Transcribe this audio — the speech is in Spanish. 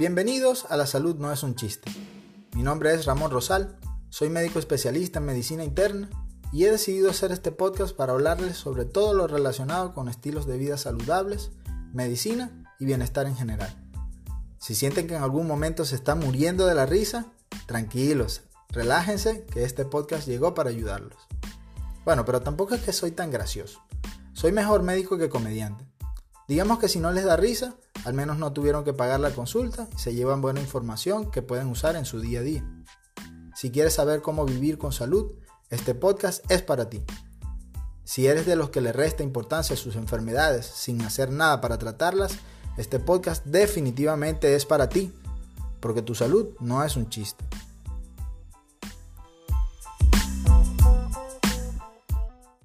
Bienvenidos a La Salud no es un chiste. Mi nombre es Ramón Rosal, soy médico especialista en medicina interna y he decidido hacer este podcast para hablarles sobre todo lo relacionado con estilos de vida saludables, medicina y bienestar en general. Si sienten que en algún momento se están muriendo de la risa, tranquilos, relájense que este podcast llegó para ayudarlos. Bueno, pero tampoco es que soy tan gracioso. Soy mejor médico que comediante. Digamos que si no les da risa, al menos no tuvieron que pagar la consulta y se llevan buena información que pueden usar en su día a día. Si quieres saber cómo vivir con salud, este podcast es para ti. Si eres de los que le resta importancia a sus enfermedades sin hacer nada para tratarlas, este podcast definitivamente es para ti, porque tu salud no es un chiste.